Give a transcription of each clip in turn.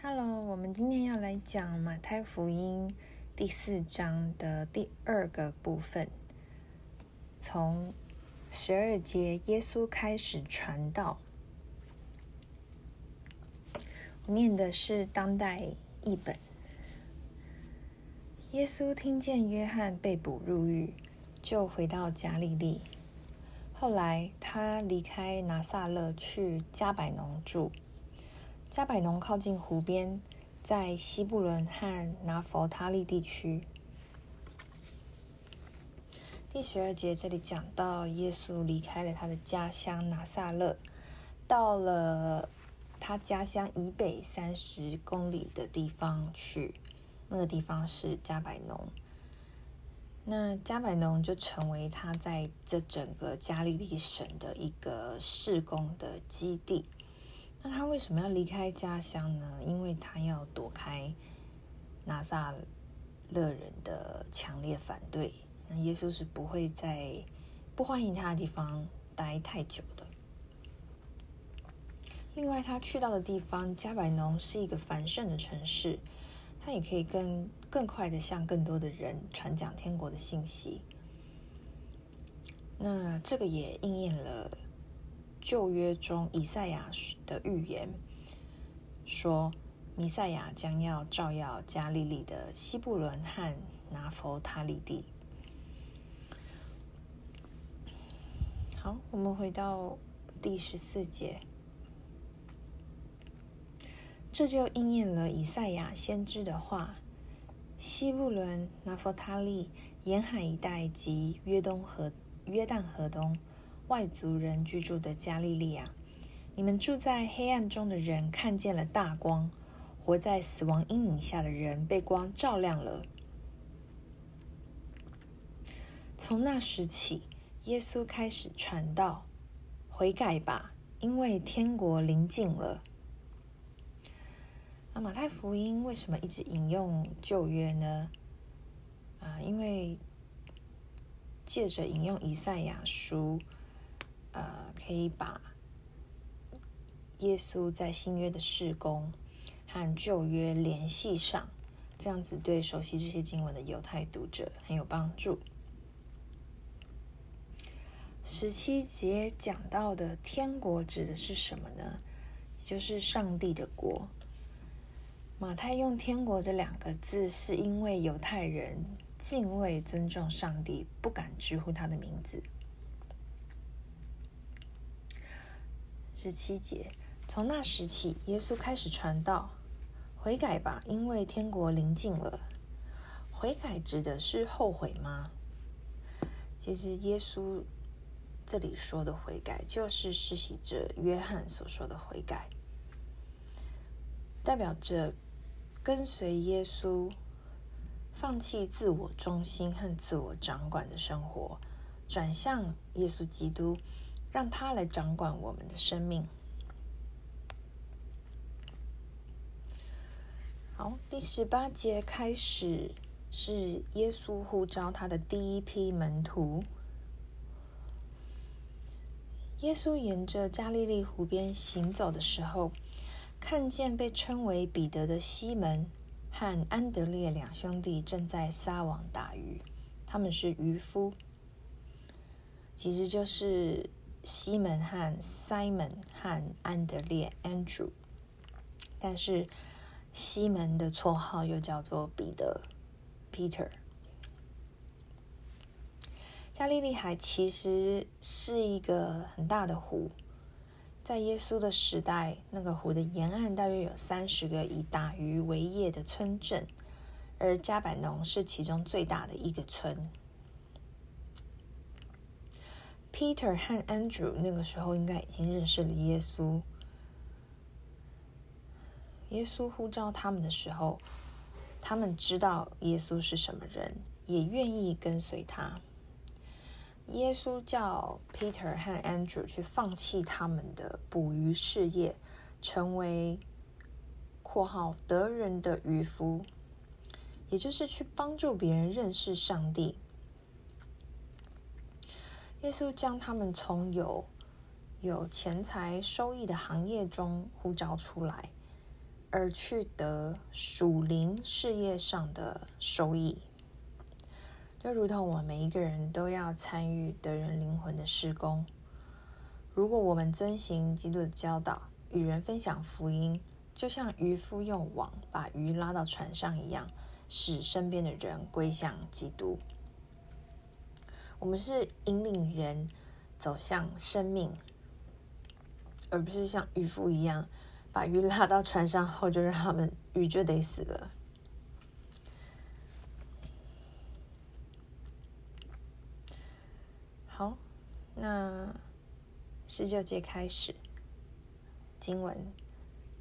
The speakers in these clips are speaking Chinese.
Hello，我们今天要来讲马太福音第四章的第二个部分，从十二节耶稣开始传道。我念的是当代译本。耶稣听见约翰被捕入狱，就回到加利利。后来他离开拿撒勒去加百农住。加百农靠近湖边，在西布伦和拿佛他利地区。第十二节这里讲到，耶稣离开了他的家乡拿撒勒，到了他家乡以北三十公里的地方去，那个地方是加百农。那加百农就成为他在这整个加利利省的一个事工的基地。那他为什么要离开家乡呢？因为他要躲开拿撒勒人的强烈反对。那耶稣是不会在不欢迎他的地方待太久的。另外，他去到的地方加百农是一个繁盛的城市，他也可以更更快的向更多的人传讲天国的信息。那这个也应验了。旧约中以赛亚的预言说，弥赛亚将要照耀加利利的西布伦和拿佛他利地。好，我们回到第十四节，这就应验了以赛亚先知的话：西布伦、拿佛他利沿海一带及约东河、约旦河东。外族人居住的加利利亚，你们住在黑暗中的人看见了大光；活在死亡阴影下的人被光照亮了。从那时起，耶稣开始传道：“悔改吧，因为天国临近了。”那马太福音为什么一直引用旧约呢？啊，因为借着引用以赛亚书。呃，可以把耶稣在新约的事工和旧约联系上，这样子对熟悉这些经文的犹太读者很有帮助。十七节讲到的天国指的是什么呢？就是上帝的国。马太用“天国”这两个字，是因为犹太人敬畏尊重上帝，不敢直呼他的名字。十七节，从那时起，耶稣开始传道：“悔改吧，因为天国临近了。”悔改指的是后悔吗？其实，耶稣这里说的悔改，就是施洗者约翰所说的悔改，代表着跟随耶稣，放弃自我中心和自我掌管的生活，转向耶稣基督。让他来掌管我们的生命。好，第十八节开始是耶稣呼召他的第一批门徒。耶稣沿着加利利湖边行走的时候，看见被称为彼得的西门和安德烈两兄弟正在撒网打鱼，他们是渔夫，其实就是。西门和 Simon 和安德烈 Andrew，但是西门的绰号又叫做彼得 Peter。加利利海其实是一个很大的湖，在耶稣的时代，那个湖的沿岸大约有三十个以打鱼为业的村镇，而加百农是其中最大的一个村。Peter 和 Andrew 那个时候应该已经认识了耶稣。耶稣呼召他们的时候，他们知道耶稣是什么人，也愿意跟随他。耶稣叫 Peter 和 Andrew 去放弃他们的捕鱼事业，成为（括号得人的渔夫），也就是去帮助别人认识上帝。耶稣将他们从有有钱财收益的行业中呼召出来，而去得属灵事业上的收益。就如同我们每一个人都要参与得人灵魂的施工。如果我们遵行基督的教导，与人分享福音，就像渔夫用网把鱼拉到船上一样，使身边的人归向基督。我们是引领人走向生命，而不是像渔夫一样。把鱼拉到船上后，就让他们鱼就得死了。好，那十九节开始经文，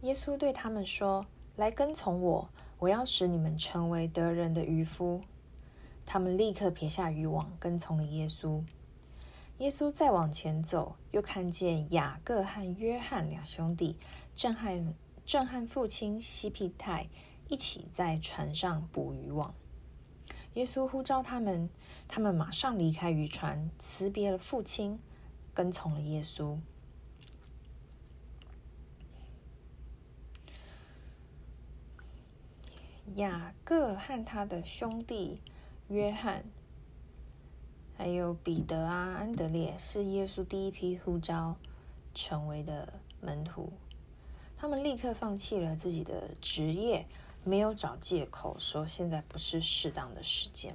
耶稣对他们说：“来跟从我，我要使你们成为得人的渔夫。”他们立刻撇下渔网，跟从了耶稣。耶稣再往前走，又看见雅各和约翰两兄弟。正和正和父亲西庇太一起在船上捕鱼网。耶稣呼召他们，他们马上离开渔船，辞别了父亲，跟从了耶稣。雅各和他的兄弟约翰，还有彼得啊、安德烈，是耶稣第一批呼召成为的门徒。他们立刻放弃了自己的职业，没有找借口说现在不是适当的时间。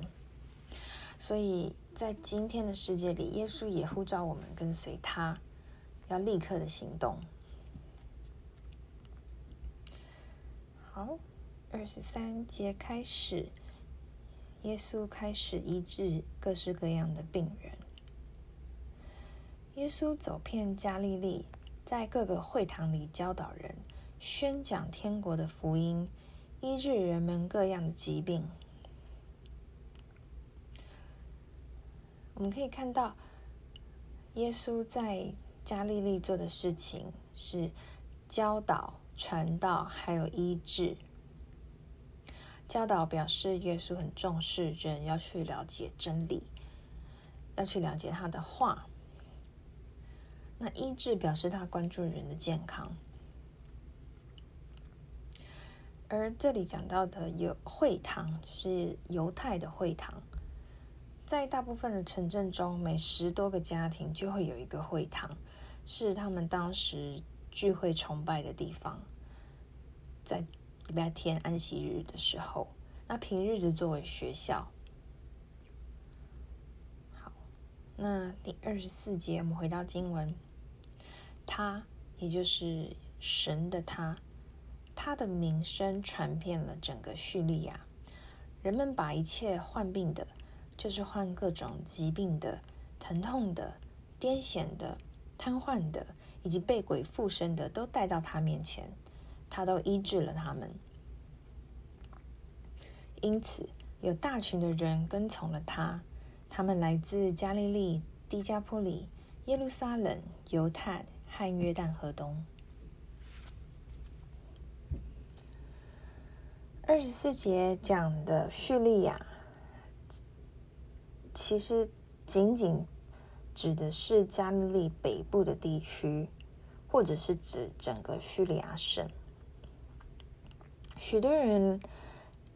所以在今天的世界里，耶稣也呼召我们跟随他，要立刻的行动。好，二十三节开始，耶稣开始医治各式各样的病人。耶稣走遍加利利。在各个会堂里教导人，宣讲天国的福音，医治人们各样的疾病。我们可以看到，耶稣在加利利做的事情是教导、传道，还有医治。教导表示耶稣很重视人要去了解真理，要去了解他的话。那医治表示他关注人的健康，而这里讲到的有会堂是犹太的会堂，在大部分的城镇中，每十多个家庭就会有一个会堂，是他们当时聚会崇拜的地方。在礼拜天安息日的时候，那平日的作为学校。好，那第二十四节，我们回到经文。他，也就是神的他，他的名声传遍了整个叙利亚。人们把一切患病的，就是患各种疾病的、疼痛的、癫痫的、瘫痪的，以及被鬼附身的，都带到他面前，他都医治了他们。因此，有大群的人跟从了他，他们来自加利利、低加坡里、耶路撒冷、犹太。和约旦河东，二十四节讲的叙利亚，其实仅仅指的是加利利北部的地区，或者是指整个叙利亚省。许多人，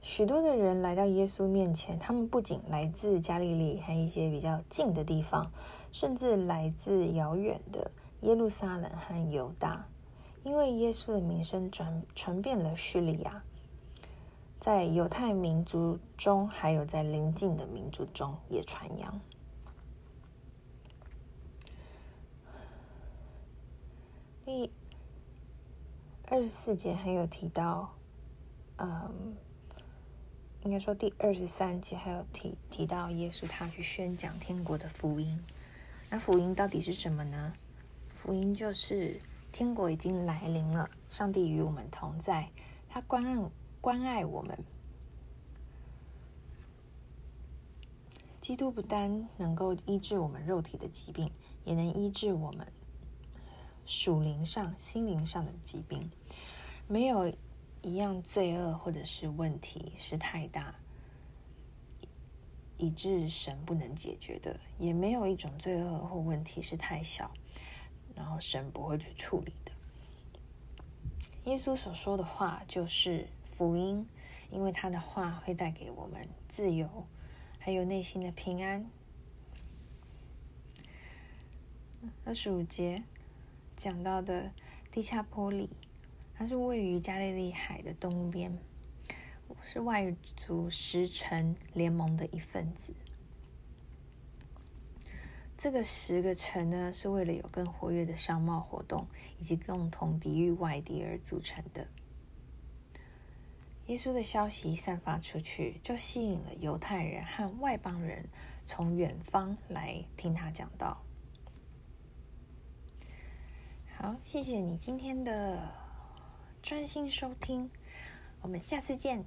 许多的人来到耶稣面前，他们不仅来自加利利，还一些比较近的地方，甚至来自遥远的。耶路撒冷和犹大，因为耶稣的名声传传遍了叙利亚，在犹太民族中，还有在邻近的民族中也传扬。第二十四节还有提到，嗯，应该说第二十三节还有提提到耶稣他去宣讲天国的福音。那福音到底是什么呢？福音就是天国已经来临了，上帝与我们同在，他关爱关爱我们。基督不单能够医治我们肉体的疾病，也能医治我们属灵上、心灵上的疾病。没有一样罪恶或者是问题是太大，以致神不能解决的；也没有一种罪恶或问题是太小。然后神不会去处理的。耶稣所说的话就是福音，因为他的话会带给我们自由，还有内心的平安。二十五节讲到的蒂恰波里，它是位于加利利海的东边，是外族十城联盟的一份子。这个十个城呢，是为了有更活跃的商贸活动以及共同抵御外敌而组成的。耶稣的消息散发出去，就吸引了犹太人和外邦人从远方来听他讲道。好，谢谢你今天的专心收听，我们下次见。